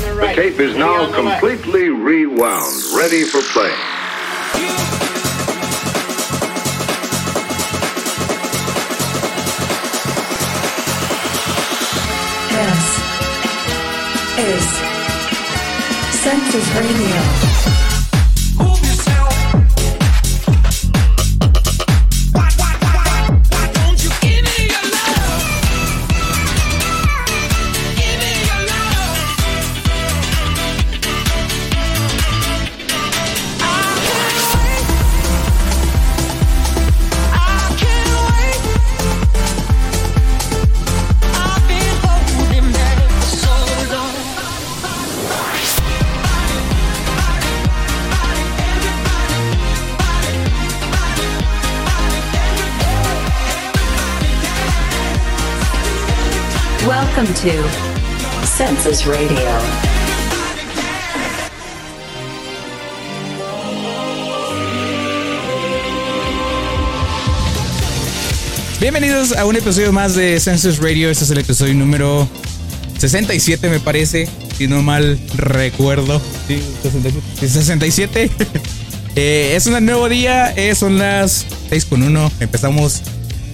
The tape is now completely rewound, ready for play. This is Census Radio. Census Radio. Bienvenidos a un episodio más de Census Radio. Este es el episodio número 67, me parece. Si no mal recuerdo. Sí, 67. Eh, es un nuevo día. Eh, son las 6 con 1. Empezamos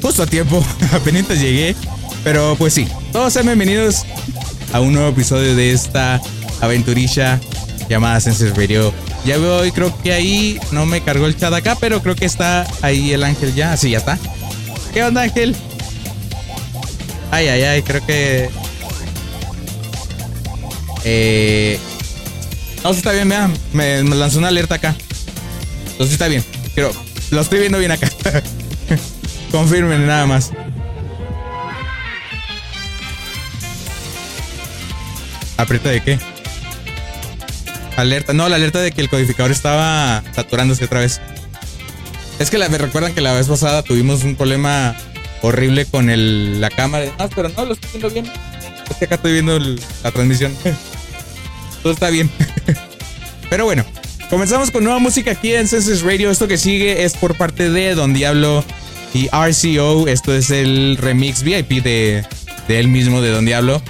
justo a tiempo. Apenas llegué. Pero pues sí, todos sean bienvenidos a un nuevo episodio de esta aventurilla llamada Senses Radio. Ya veo y creo que ahí no me cargó el chat acá, pero creo que está ahí el ángel ya. Sí, ya está. ¿Qué onda, ángel? Ay, ay, ay, creo que. Eh. No, sí está bien. Me, me lanzó una alerta acá. Entonces está bien. Pero lo estoy viendo bien acá. Confirmen nada más. ¿Aprieta de qué? Alerta. No, la alerta de que el codificador estaba saturándose otra vez. Es que la, me recuerdan que la vez pasada tuvimos un problema horrible con el, la cámara. Ah, pero no, lo estoy viendo bien. Es que acá estoy viendo la transmisión. Todo está bien. pero bueno, comenzamos con nueva música aquí en Census Radio. Esto que sigue es por parte de Don Diablo y RCO. Esto es el remix VIP de, de él mismo, de Don Diablo.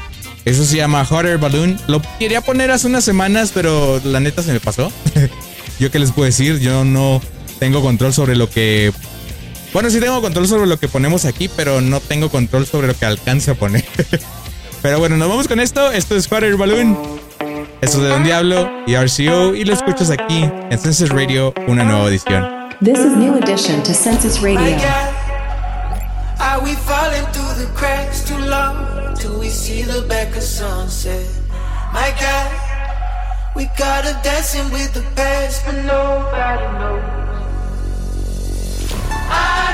Eso se llama Hotter Balloon. Lo quería poner hace unas semanas, pero la neta se me pasó. Yo qué les puedo decir, yo no tengo control sobre lo que... Bueno, sí tengo control sobre lo que ponemos aquí, pero no tengo control sobre lo que alcance a poner. pero bueno, nos vamos con esto. Esto es Hotter Balloon. Esto es de Don Diablo y RCO y lo escuchas aquí en Census Radio, una nueva edición. This is new addition to Census Radio. Are we falling through the cracks too long till we see the back of sunset? My God, we got her dancing with the past, but nobody knows. I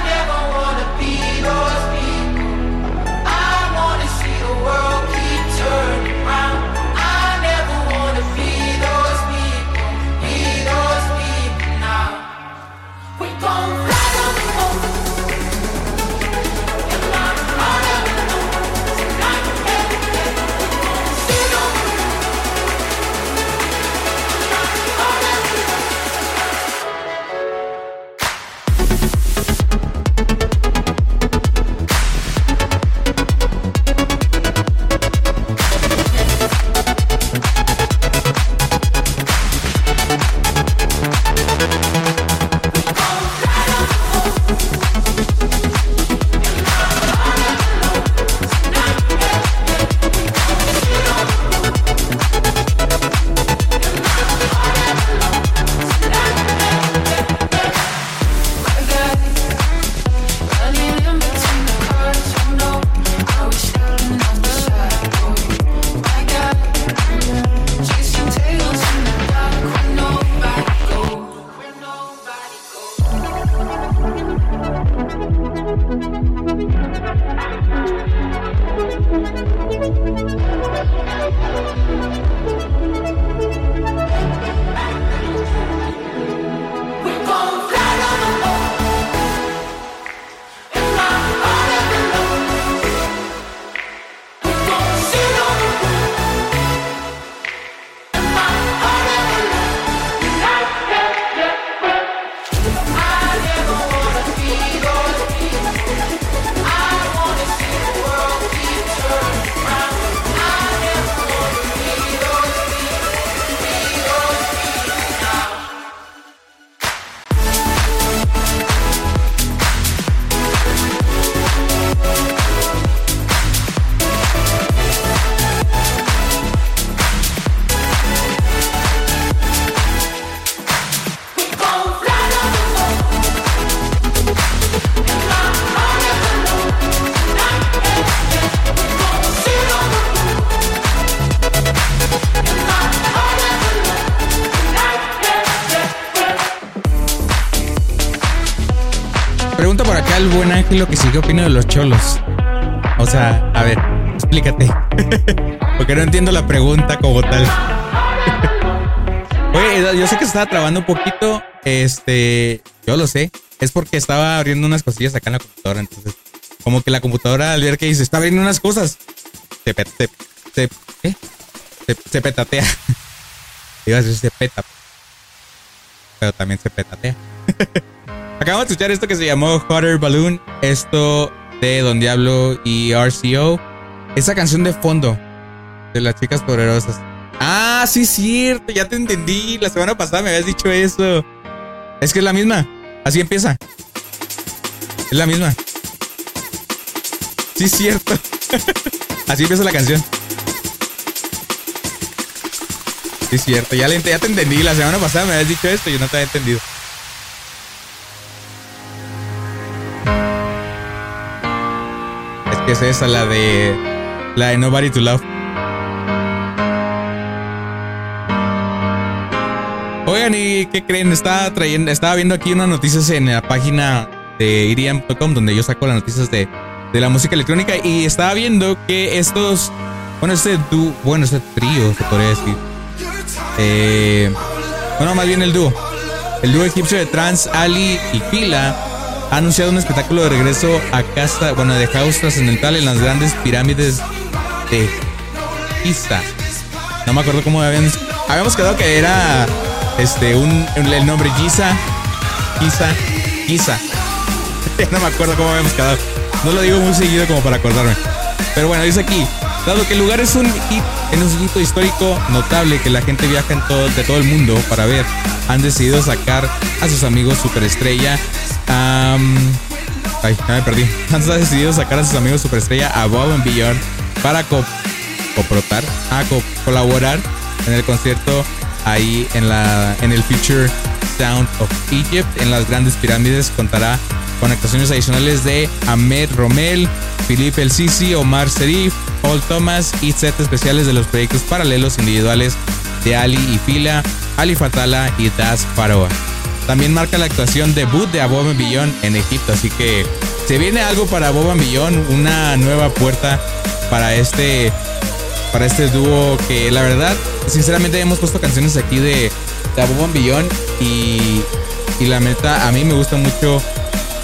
Ángelo que sí qué opina de los cholos. O sea, a ver, explícate. Porque no entiendo la pregunta como tal. Oye, yo sé que se estaba trabando un poquito. Este, yo lo sé. Es porque estaba abriendo unas cosillas acá en la computadora. Entonces, como que la computadora al ver que dice, está abriendo unas cosas, se, pe- se, se- ¿qué? Se, se petatea. Iba a decir se peta. Pero también se petatea. Acabamos de escuchar esto que se llamó Hot Air Balloon. Esto de Don Diablo y RCO. Esa canción de fondo de las chicas poderosas. Ah, sí, cierto. Ya te entendí. La semana pasada me habías dicho eso. Es que es la misma. Así empieza. Es la misma. Sí, cierto. Así empieza la canción. Sí, cierto. Ya te entendí. La semana pasada me habías dicho esto y yo no te había entendido. Que es esa, la de. La de Nobody to Love. Oigan, ¿y qué creen? Estaba trayendo, estaba viendo aquí unas noticias en la página de iriam.com donde yo saco las noticias de, de la música electrónica y estaba viendo que estos, bueno, este dúo, bueno, este trío se podría decir. Eh, bueno, más bien el dúo. El dúo egipcio de trans Ali y Fila ha anunciado un espectáculo de regreso a casa, bueno, de house trascendental en las grandes pirámides de Giza. No me acuerdo cómo habíamos, habíamos quedado que era este un el nombre Giza, Giza, Giza. no me acuerdo cómo habíamos quedado. No lo digo muy seguido como para acordarme. Pero bueno, dice aquí, dado que el lugar es un hit, en un hito histórico notable que la gente viaja de todo el mundo para ver, han decidido sacar a sus amigos superestrella. am, ay, me perdí. Han decidido sacar a sus amigos superestrella a Bob and Beyond para co- coprotar, a co- colaborar en el concierto ahí en la en el Future Sound of Egypt en las grandes pirámides contará con actuaciones adicionales de Ahmed Romel, Philippe El Sisi, Omar Serif, Paul Thomas y sets especiales de los proyectos paralelos individuales de Ali y Fila, Ali Fatala y Das Faroa. También marca la actuación debut de Abob and Beyond en Egipto, así que se viene algo para Abob and Beyond, una nueva puerta para este para este dúo que la verdad, sinceramente hemos puesto canciones aquí de, de Abob and Beyond y, y la neta a mí me gusta mucho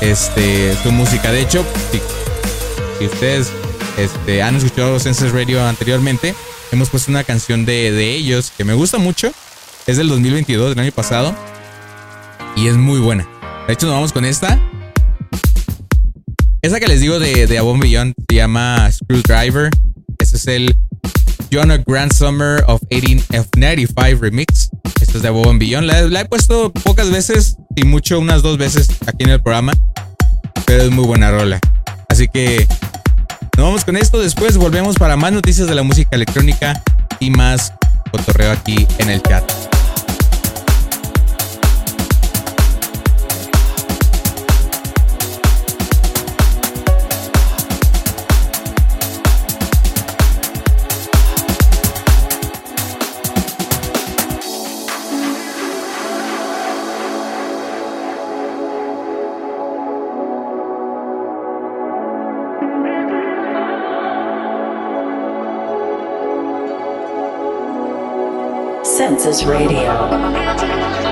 este su música. De hecho, si, ustedes este, han escuchado Senses Radio anteriormente, hemos puesto una canción de, de ellos que me gusta mucho. Es del 2022, del año pasado. Y es muy buena. De hecho, nos vamos con esta. Esa que les digo de, de Above and Beyond se llama Screwdriver. Ese es el Jonah Grand Summer of 18 of 95 remix. Esto es de Above Beyond. La, la he puesto pocas veces y mucho, unas dos veces aquí en el programa. Pero es muy buena rola. Así que nos vamos con esto. Después volvemos para más noticias de la música electrónica y más cotorreo aquí en el chat. Census Radio.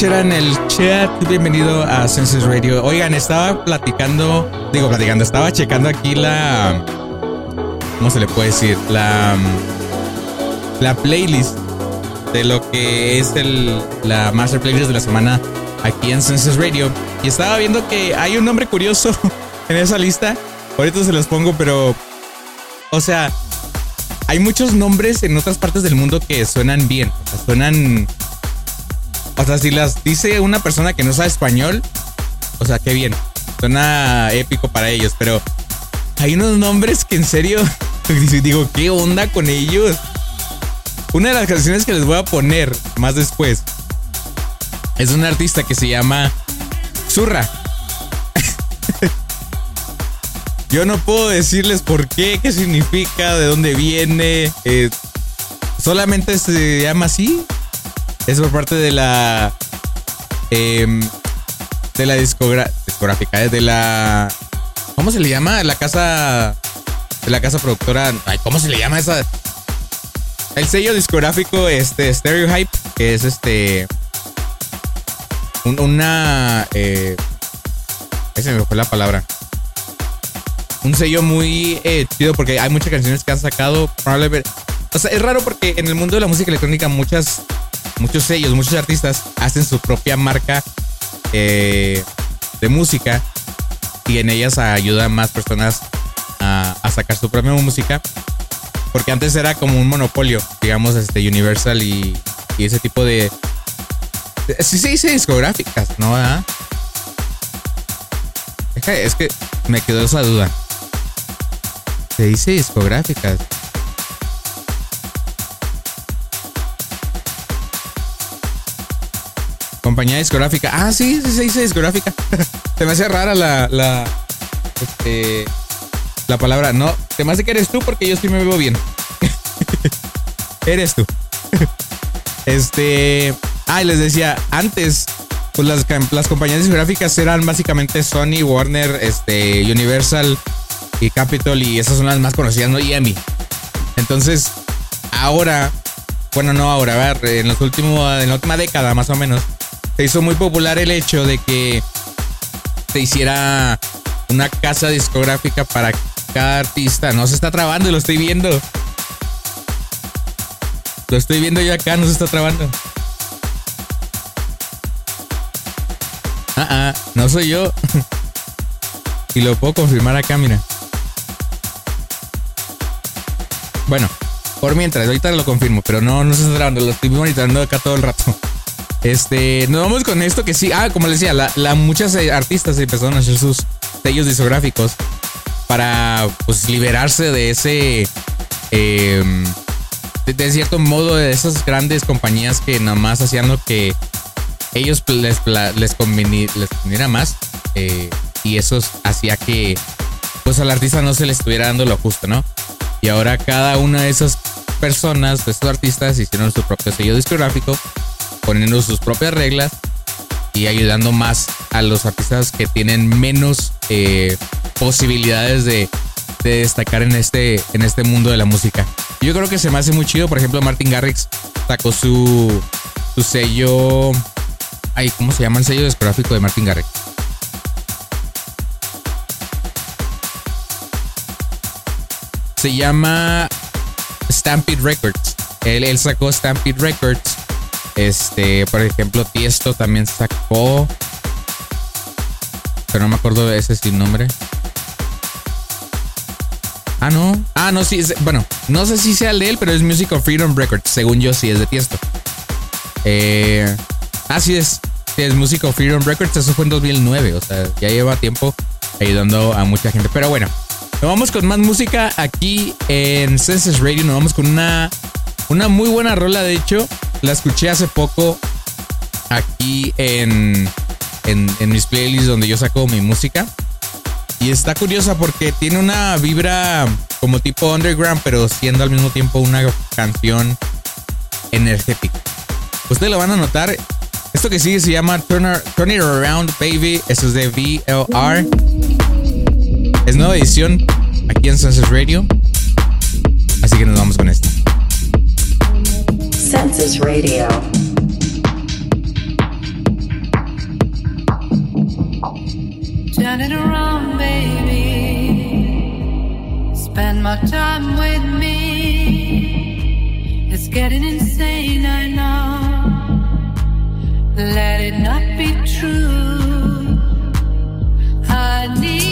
Shera en el chat. Bienvenido a Senses Radio. Oigan, estaba platicando, digo platicando, estaba checando aquí la. ¿Cómo se le puede decir? La. La playlist de lo que es el, la Master Playlist de la semana aquí en Senses Radio. Y estaba viendo que hay un nombre curioso en esa lista. Ahorita se los pongo, pero. O sea, hay muchos nombres en otras partes del mundo que suenan bien. Suenan. O sea, si las dice una persona que no sabe español, o sea, qué bien. Suena épico para ellos, pero hay unos nombres que en serio digo, ¿qué onda con ellos? Una de las canciones que les voy a poner más después es un artista que se llama Zurra. Yo no puedo decirles por qué, qué significa, de dónde viene. eh, solamente se llama así. Es por parte de la. em, de la discográfica, eh, de la. ¿Cómo se le llama? La casa. De la casa productora. Ay, ¿cómo se le llama esa? El sello discográfico, este, Stereohype, que es este. un- una. Eh, me fue la palabra. Un sello muy eh, chido porque hay muchas canciones que han sacado. Probablemente. O sea, es raro porque en el mundo de la música electrónica muchas, muchos sellos, muchos artistas hacen su propia marca eh, de música y en ellas ayuda a más personas a, sacar su propia música. Porque antes era como un monopolio, digamos, este Universal y, ese tipo de. Sí se dice discográficas, ¿no? Que, es que me quedó esa duda. Se dice discográficas. Compañía discográfica. Ah, sí, sí se dice discográfica. se me hace rara la. la este, la palabra. No, te me hace que eres tú porque yo sí me veo bien. eres tú. este. Ah, y les decía, antes, pues las, las compañías discográficas eran básicamente Sony, Warner, este, Universal y Capitol, y esas son las más conocidas, ¿no? Y EMI. Entonces, ahora, bueno, no ahora, a ver, en los últimos, en la última década más o menos, se hizo muy popular el hecho de que se hiciera una casa discográfica para cada artista. No se está trabando, lo estoy viendo. Lo estoy viendo yo acá, no se está trabando. Ah, ah, no soy yo. y lo puedo confirmar acá, mira. Bueno, por mientras, ahorita lo confirmo, pero no, no se está grabando, lo estoy monitoreando acá todo el rato. Este, nos vamos con esto que sí, ah, como les decía, la, muchas eh, artistas empezaron a hacer sus sellos discográficos para, pues, liberarse de ese, eh, de, cierto modo, de esas grandes compañías que nada más hacían lo que ellos les, les, conveni- les más eh, y eso hacía que pues al artista no se le estuviera dando lo justo, ¿no? Y ahora cada una de esas personas, estos artistas, hicieron su propio sello discográfico, poniendo sus propias reglas y ayudando más a los artistas que tienen menos eh, posibilidades de, de destacar en este, en este mundo de la música. Yo creo que se me hace muy chido, por ejemplo, Martin Garrix sacó su, su sello... Ay, ¿cómo se llama el sello discográfico de Martin Garrix? Se llama Stampede Records. Él, él sacó Stampede Records. Este, por ejemplo, Tiesto también sacó. Pero no me acuerdo de ese sin nombre. Ah, no. Ah, no, sí. es- bueno, no sé si sea el de él, pero es Music of Freedom Records. Según yo, sí es de Tiesto. Eh, así es. Sí, es Music of Freedom Records. Eso fue en 2009. O sea, ya lleva tiempo ayudando a mucha gente. Pero bueno, nos vamos con más música aquí en Senses Radio. Nos vamos con una, una muy buena rola. De hecho, la escuché hace poco aquí en, en, en mis playlists donde yo saco mi música. Y está curiosa porque tiene una vibra como tipo underground, pero siendo al mismo tiempo una canción energética. Ustedes lo van a notar. Esto que sigue se llama Turn, Turn It Around Baby. Eso es de VLR. Es nueva edición aquí en Sunset Radio. Así que nos vamos con esta. Census Radio. Turn it around, baby. Spend more time with me. It's getting insane, I know. Let it not be true. I need.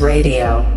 Radio.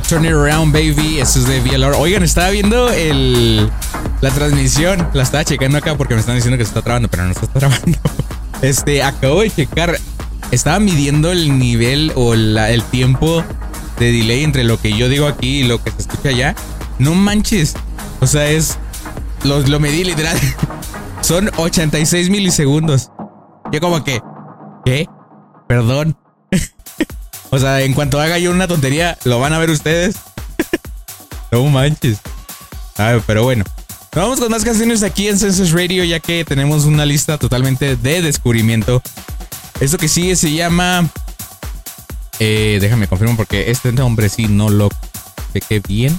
Turn It Around Baby. Eso es de VLR. Oigan, estaba viendo el, la transmisión. La estaba checando acá porque me están diciendo que se está trabando, pero no se está trabando. Este, acabo de checar. Estaba midiendo el nivel o la- el tiempo de delay entre lo que yo digo aquí y lo que se escucha allá. No manches. O sea, es. Lo, lo medí literal. Son 86 milisegundos. Yo, como que. ¿Qué? Perdón. O sea, en cuanto haga yo una tontería, lo van a ver ustedes. no manches. Ah, pero bueno. Vamos con más canciones aquí en Census Radio, ya que tenemos una lista totalmente de descubrimiento. Esto que sigue se llama. Eh, déjame confirmo porque este nombre sí no lo chequé bien.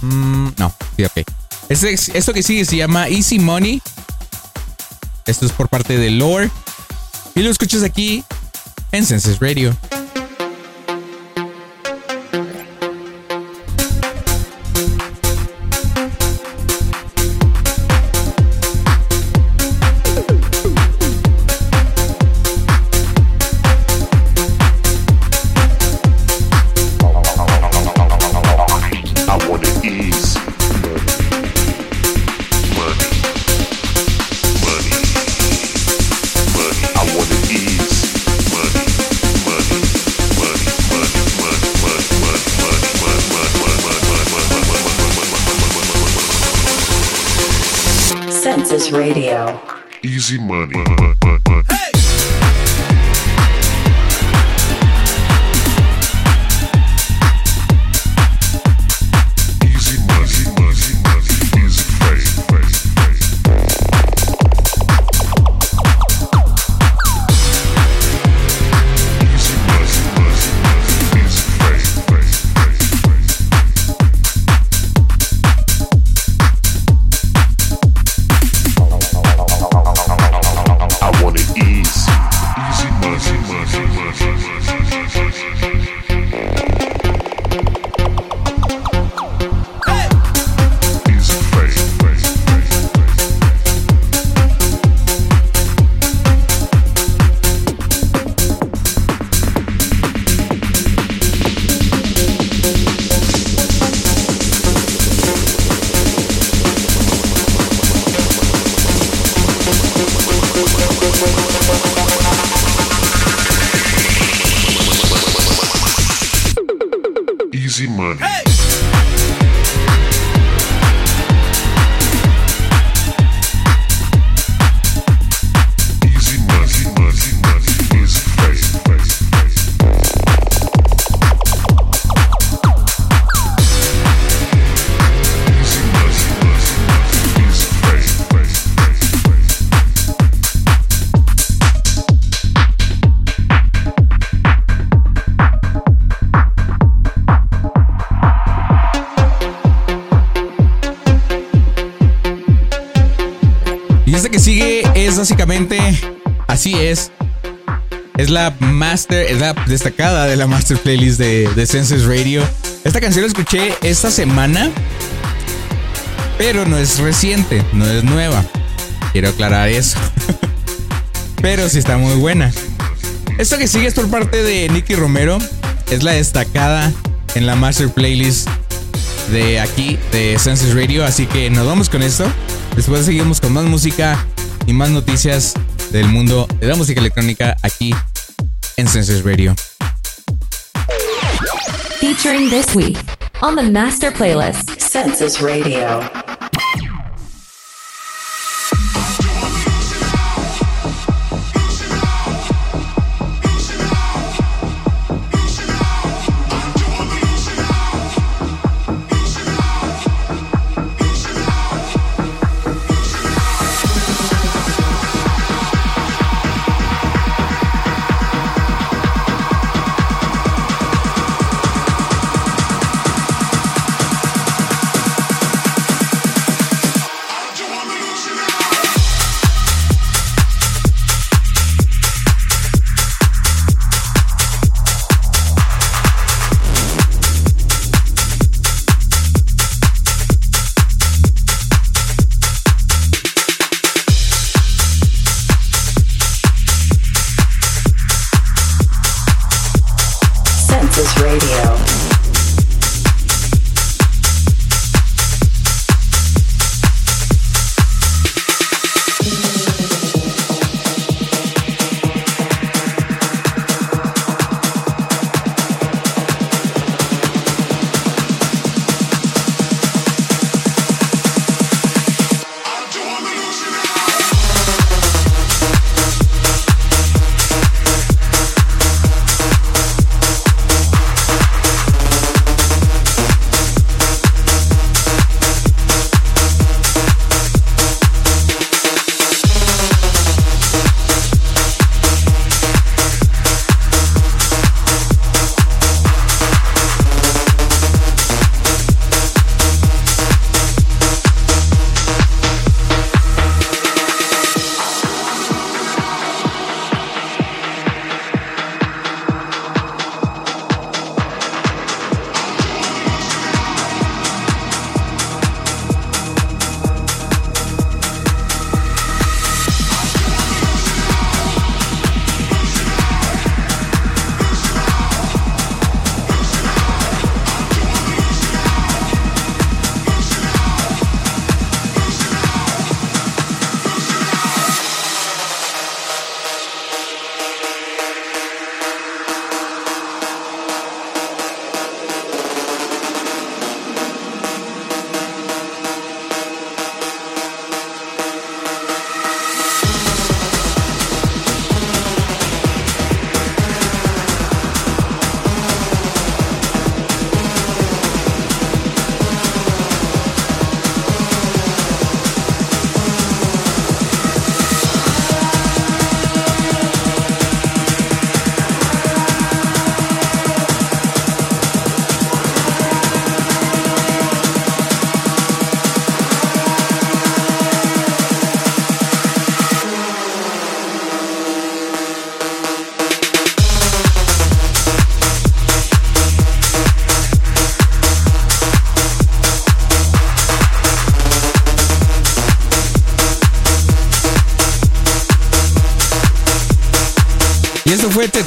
Mm, no, sí, ok. Este- esto que sigue se llama Easy Money. Esto es por parte de Lore. Y lo escuchas aquí en Census Radio. Easy money. Master, es la destacada de la master playlist de, de Senses Radio. Esta canción la escuché esta semana, pero no es reciente, no es nueva. Quiero aclarar eso. pero sí está muy buena. Esto que sigue es por parte de Nicky Romero, es la destacada en la master playlist de aquí, de Senses Radio. Así que nos vamos con esto. Después seguimos con más música y más noticias del mundo de la música electrónica aquí en Senses Radio. Featuring this week on the Master Playlist. Census Radio.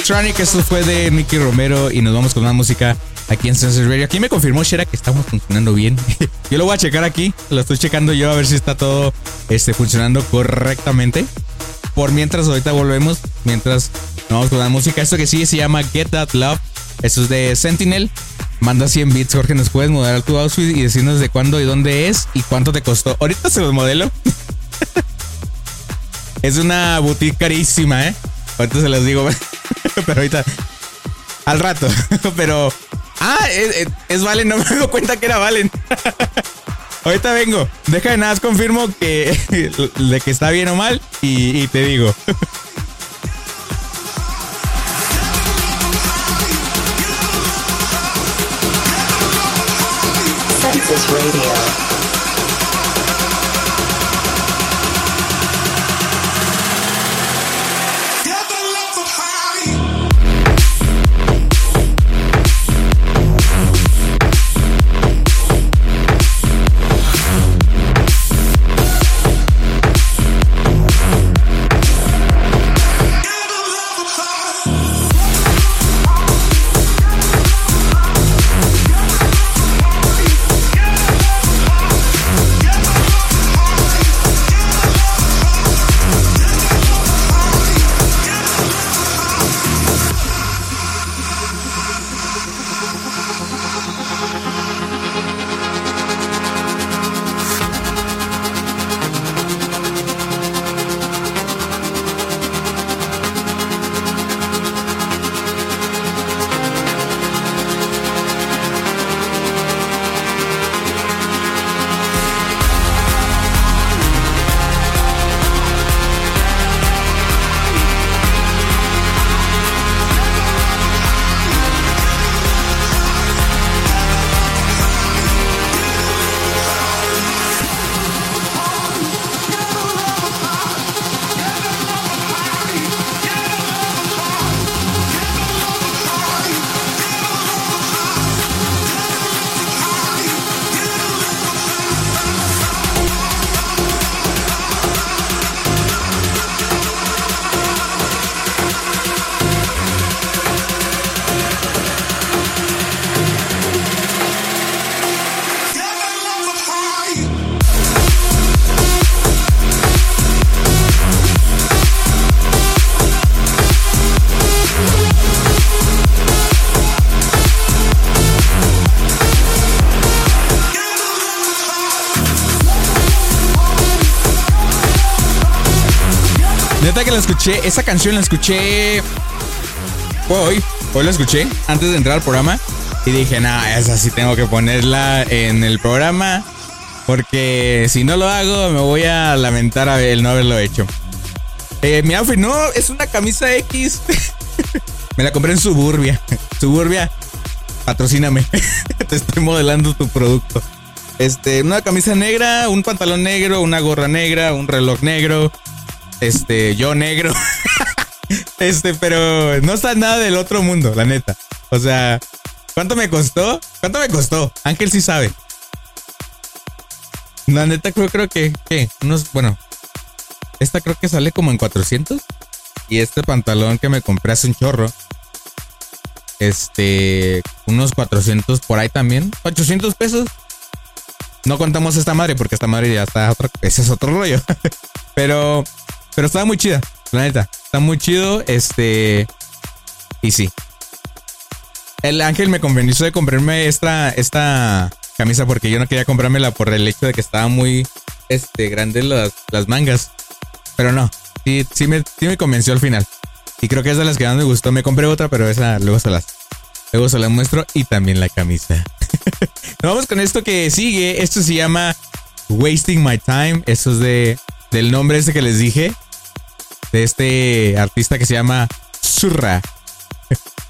Tetronic, esto fue de Nicky Romero y nos vamos con más música aquí en Senses Radio. Aquí me confirmó Shera que estamos funcionando bien. yo lo voy a checar aquí, lo estoy checando yo a ver si está todo este, funcionando correctamente. Por mientras, ahorita volvemos, mientras nos vamos con la música. Esto que sigue se llama Get That Love, esto es de Sentinel Manda 100 bits, Jorge, ¿nos puedes modelar tu outfit y decirnos de cuándo y dónde es y cuánto te costó? Ahorita se los modelo. es una boutique carísima, ¿eh? Ahorita se los digo, pero ahorita... Al rato, pero... Ah, es, es- es Valen, no me doy cuenta que era Valen. Ahorita vengo. Deja de nada, confirmo que de que está bien o mal y, te digo. Escuché, esa canción la escuché hoy, hoy la escuché antes de entrar al programa y dije, nah, esa sí tengo que ponerla en el programa porque si no lo hago me voy a lamentar el no haberlo hecho. Eh, mi outfit no, es una camisa X. me la compré en Suburbia. Suburbia, patrocíname. Te estoy modelando tu producto. Este, una camisa negra, un pantalón negro, una gorra negra, un reloj negro. Este, yo negro. este, pero no está nada del otro mundo, la neta. O sea, ¿cuánto me costó? ¿Cuánto me costó? Ángel sí sabe. La neta creo, creo que, ¿qué? Unos, bueno, esta creo que sale como en 400. Y este pantalón que me compré hace un chorro. Este, unos 400 por ahí también. 800 pesos. No contamos esta madre porque esta madre ya está otro, ese es otro rollo. pero, pero estaba muy chida, la neta. Está muy chido, este, y sí. El ángel me convenció de comprarme esta, esta camisa porque yo no quería comprármela por el hecho de que estaba muy, este, grande las, las mangas. Pero no, sí, sí me, sí me convenció al final. Y creo que es de las que más me gustó. Me compré otra, pero esa luego se las, luego se las muestro y también la camisa. Nos vamos con esto que sigue. Esto se llama Wasting My Time. Esto es de del nombre este que les dije. De este artista que se llama Surra.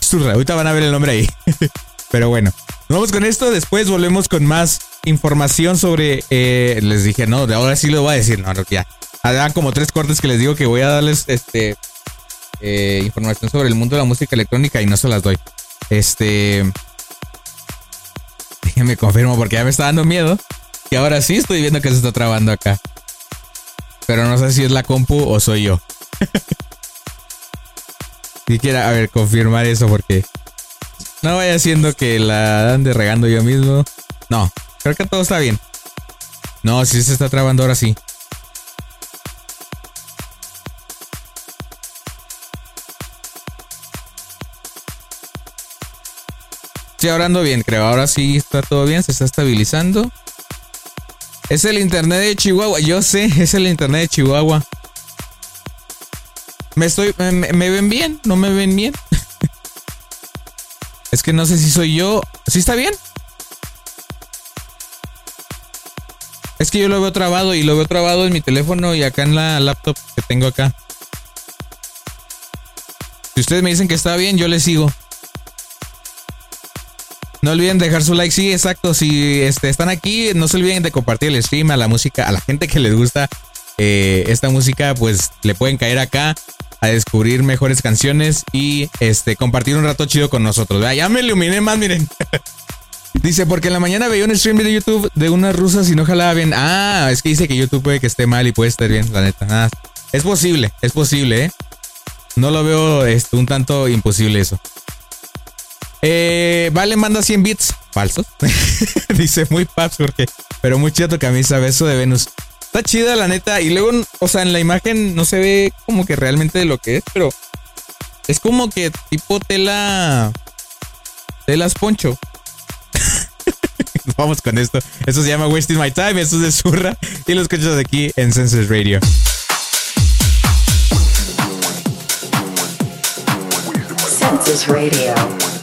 Surra. Ahorita van a ver el nombre ahí. Pero bueno, vamos con esto. Después volvemos con más información sobre. eh, les dije, no, ahora sí lo voy a decir. No, no, ya. Hagan como tres cortes que les digo que voy a darles este eh, información sobre el mundo de la música electrónica y no se las doy. Este. Déjenme confirmo porque ya me está dando miedo. Y ahora sí estoy viendo que se está trabando acá. Pero no sé si es la compu o soy yo. Si quiera, a ver, confirmar eso porque no vaya siendo que la ande regando yo mismo. No, creo que todo está bien. No, si se está trabando ahora sí. Sí, ahora ando bien, creo. Ahora sí está todo bien, se está estabilizando. Es el internet de Chihuahua. Yo sé, es el internet de Chihuahua. Me estoy. Me, ven bien, no me ven bien. es que no sé si soy yo. ¿Sí está bien? Es que yo lo veo trabado y lo veo trabado en mi teléfono y acá en la laptop que tengo acá. Si ustedes me dicen que está bien, yo les sigo. No olviden dejar su like, sí, exacto. Si este, están aquí, no se olviden de compartir el stream a la música, a la gente que les gusta eh, esta música, pues le pueden caer acá a descubrir mejores canciones y este compartir un rato chido con nosotros. Ya me iluminé más, miren. Dice, porque en la mañana veía un stream de YouTube de unas rusas y no jalaba bien. Ah, es que dice que YouTube puede que esté mal y puede estar bien, la neta. Ah, es posible, es posible, ¿eh? No lo veo este, un tanto imposible eso. Eh, vale, manda 100 bits. Falsos. Dice muy paps porque. Pero muy tu camisa, beso de Venus. Está chida, la neta. Y luego, o sea, en la imagen no se ve como que realmente de lo que es, pero. Es como que tipo tela. Telas poncho. Vamos con esto. Eso se llama Wasting My Time. Eso es de Zurra. Y lo escuchas aquí en Senses Radio. Census Radio.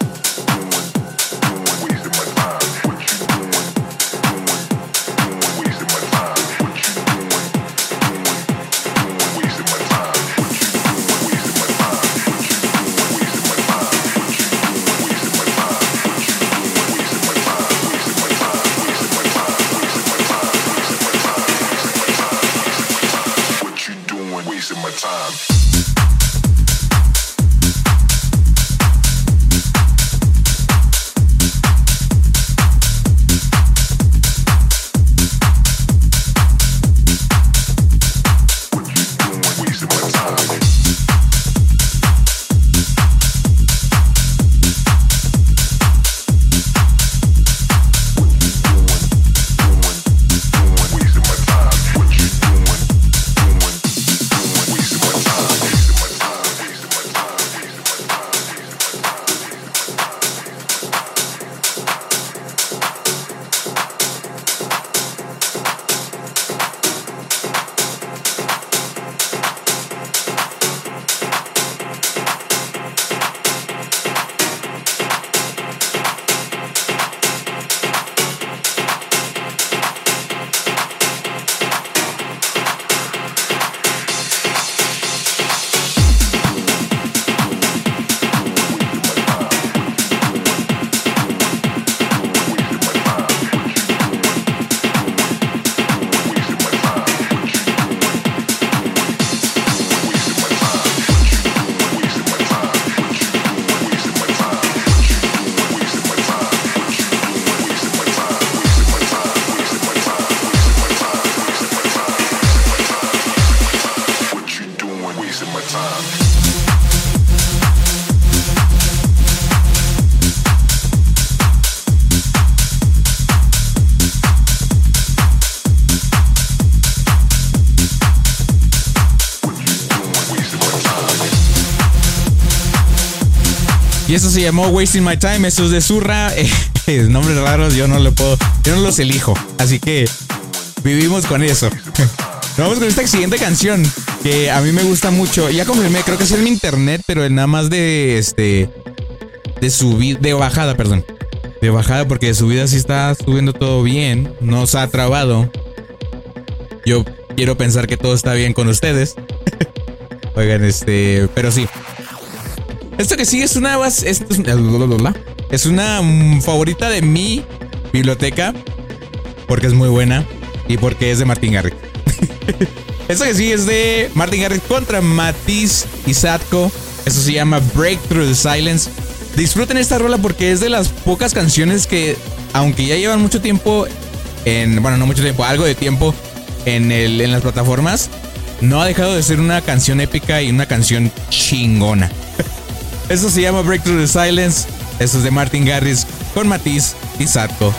Se llamó Wasting My Time. Eso es de Zurra. Eh, nombres raros yo no lo puedo. Yo no los elijo. Así que vivimos con eso. Vamos con esta siguiente canción que a mí me gusta mucho. Ya confirmé, creo que es en mi internet, pero nada más de este. De subida. De bajada, perdón. De bajada, porque de subida sí está subiendo todo bien. No se ha trabado. Yo quiero pensar que todo está bien con ustedes. Oigan, este. Pero sí. Esto que sigue es una es, es una mm, favorita de mi biblioteca porque es muy buena y porque es de Martin Garrix. Esto que sigue es de Martin Garrix contra Matiz y Satko. Eso se llama Breakthrough the Silence. Disfruten esta rola porque es de las pocas canciones que, aunque ya llevan mucho tiempo en, bueno, no mucho tiempo, algo de tiempo en, el, en las plataformas, no ha dejado de ser una canción épica y una canción chingona. Eso se llama Breakthrough the Silence. Eso es de Martin Garrix con Matiz y Radio.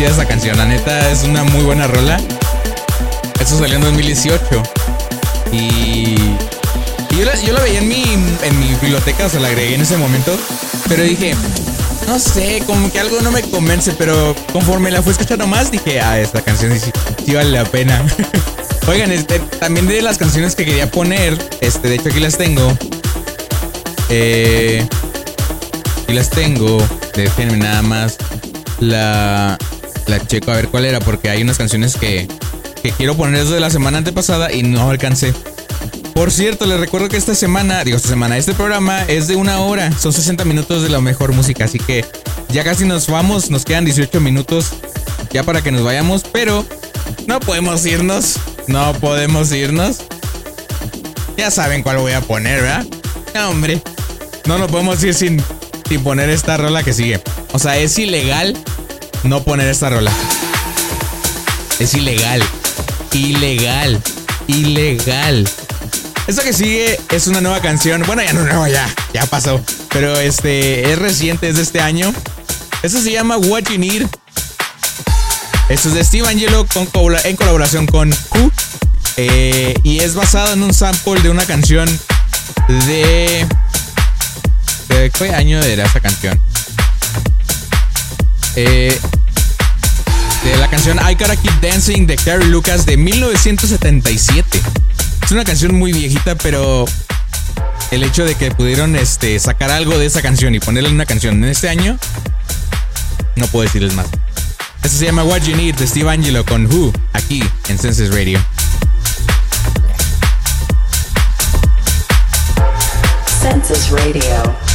Chida esa canción. La neta es una muy buena rola. Eso salió en 2018. Y, yo, la, yo la veía en mi, en mi biblioteca, o sea, la agregué en ese momento. Pero dije, no sé, como que algo no me convence. Pero conforme la fui escuchando más, dije, ah, esta canción sí, sí vale la pena. Oigan, este, también de las canciones que quería poner, este, de hecho aquí las tengo. Eh, las tengo. Déjenme nada más la, la checo a ver cuál era, porque hay unas canciones que, que quiero poner desde la semana antepasada y no alcancé. Por cierto, les recuerdo que esta semana, digo esta semana, este programa es de una hora, son 60 minutos de la mejor música, así que ya casi nos vamos, nos quedan 18 minutos ya para que nos vayamos, pero no podemos irnos, no podemos irnos. Ya saben cuál voy a poner, ¿verdad? No, hombre, no nos podemos ir sin, sin poner esta rola que sigue. O sea, es ilegal no poner esta rola. Es ilegal. Ilegal. Ilegal. Esta que sigue es una nueva canción. Bueno, ya no nueva, ya. Ya pasó. Pero este es reciente, es de este año. Esta se llama What You Need. Esto es de Steve Angelo con en colaboración con Who. Eh, y es basado en un sample de una canción de. ¿De qué año era esa canción? Eh, de la canción I Gotta Keep Dancing de Carrie Lucas de 1977. Es una canción muy viejita, pero el hecho de que pudieron este, sacar algo de esa canción y ponerle en una canción en este año, no puedo decirles más. Se llama What You Need de Steve Angelo con Who, aquí en Senses Radio. Census Radio.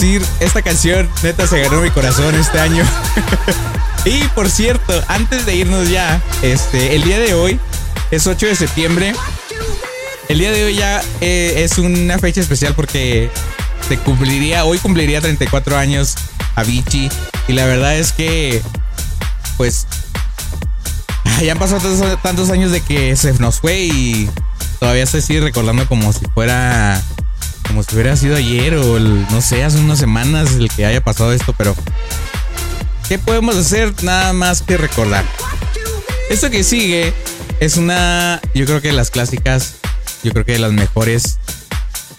Esta canción neta se ganó mi corazón este año. y por cierto, antes de irnos ya, este, el día de hoy es 8 de septiembre. El día de hoy ya eh, es una fecha especial porque se cumpliría, hoy cumpliría 34 años Avicii. Y la verdad es que, pues, ya han pasado tantos, años de que se nos fue y todavía sigue recordando como si fuera como si hubiera sido ayer o no sé, hace unas semanas el que haya pasado esto, pero ¿qué podemos hacer? Nada más que recordar. Esto que sigue es una, yo creo que las clásicas, yo creo que las mejores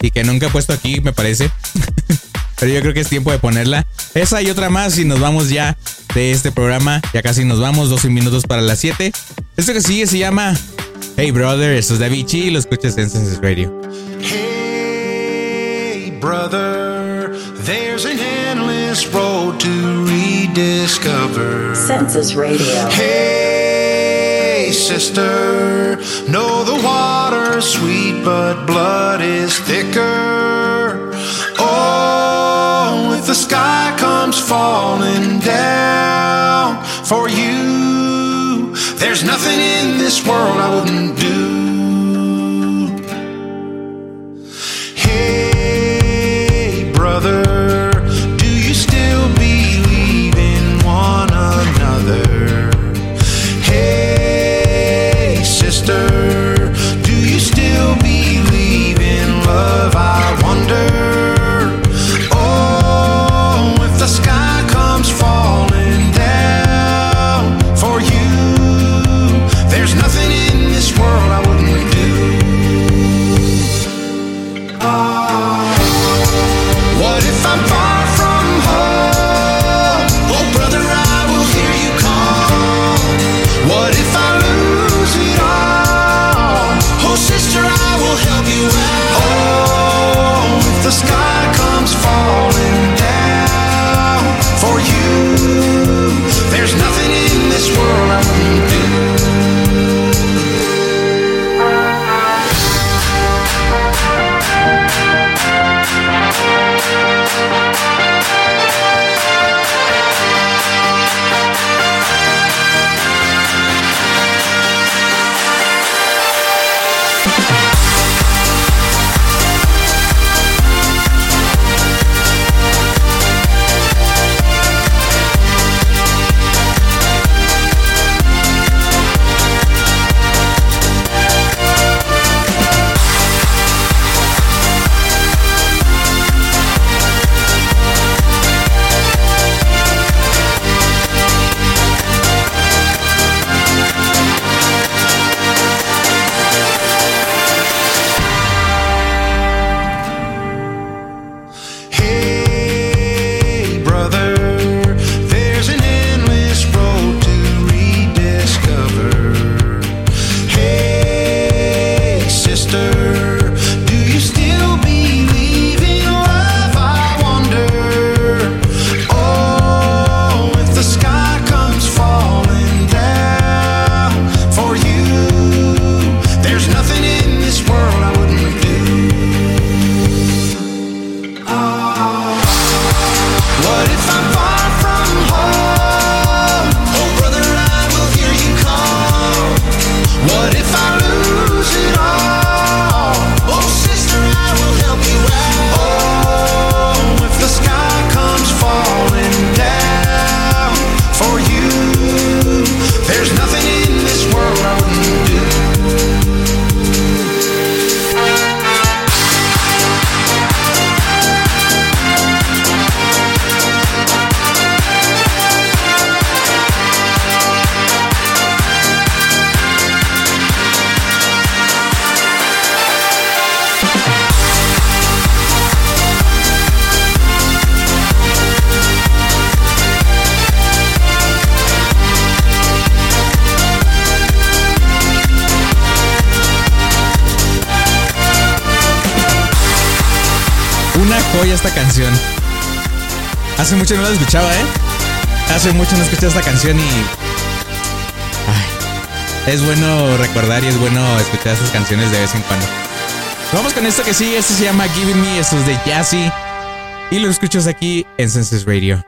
y que nunca he puesto aquí, me parece. Pero yo creo que es tiempo de ponerla. Esa y otra más y nos vamos ya de este programa. Ya casi nos vamos, 12 minutos para las 7. Esto que sigue se llama Hey Brother, esto es Davichi y lo escuchas en Senses Radio. Hey, brother, there's an endless road to rediscover. Census Radio. Hey, sister, know the water's sweet, but blood is thicker. Oh, if the sky comes falling down for you, there's nothing in this world I wouldn't do. hace mucho no la escuchaba, ¿eh? Hace mucho no escuchaba esta canción y. Ay, es bueno recordar y es bueno escuchar estas canciones de vez en cuando. Vamos con esto que sí, esto se llama Giving Me, esto es de Jazzy. Y lo escuchas aquí en Census Radio.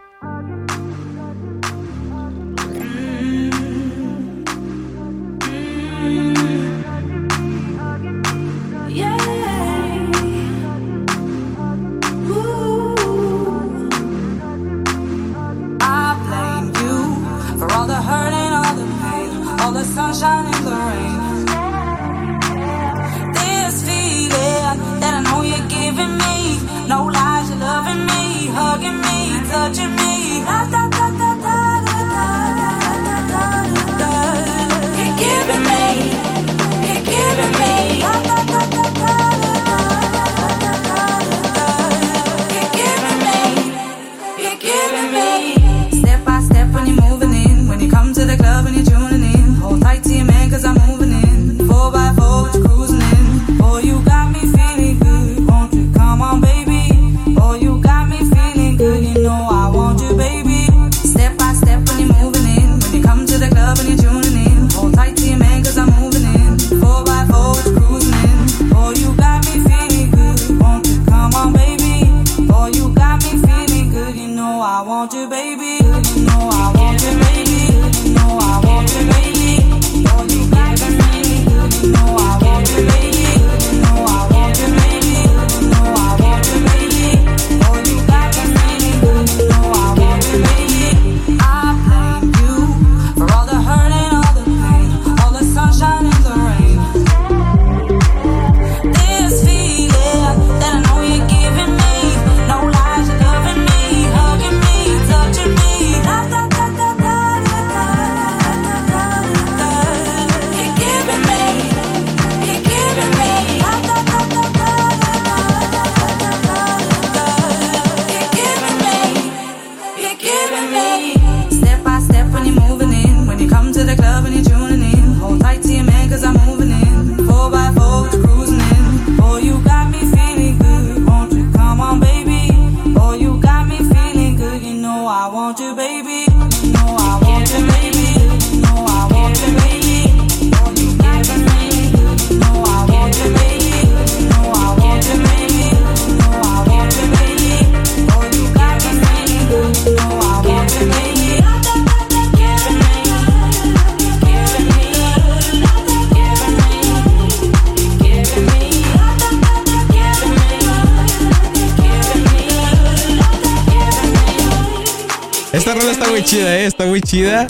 muy chida.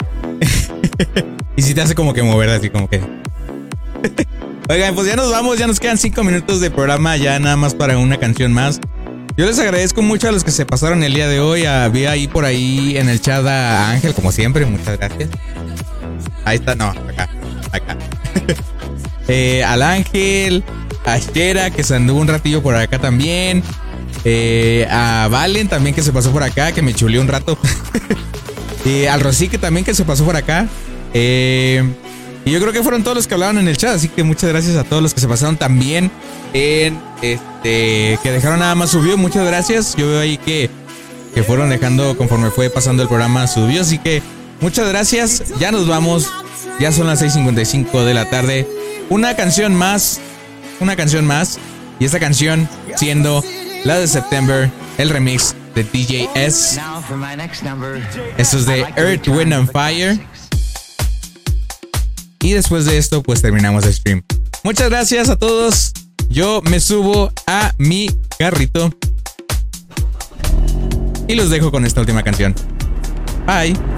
y si te hace como que mover así, como que. Oigan, pues ya nos vamos, ya nos quedan cinco minutos de programa, ya nada más para una canción más. Yo les agradezco mucho a los que se pasaron el día de hoy. Había ahí por ahí en el chat a Ángel, como siempre, muchas gracias. Ahí está, no, acá, acá. eh, al Ángel, a Shera, que se anduvo un ratillo por acá también. Eh, a Valen también que se pasó por acá, que me chuleó un rato. Y al Rosique también que se pasó por acá. Eh, y yo creo que fueron todos los que hablaron en el chat, así que muchas gracias a todos los que se pasaron también en este que dejaron nada más subió, muchas gracias. Yo veo ahí que, que fueron dejando conforme fue pasando el programa su subió, así que muchas gracias. Ya nos vamos. Ya son las 6:55 de la tarde. Una canción más, una canción más y esta canción siendo la de September, el remix de DJ S. Eso es de Earth, Wind and Fire. Y después de esto, pues terminamos el stream. Muchas gracias a todos. Yo me subo a mi carrito. Y los dejo con esta última canción. Bye.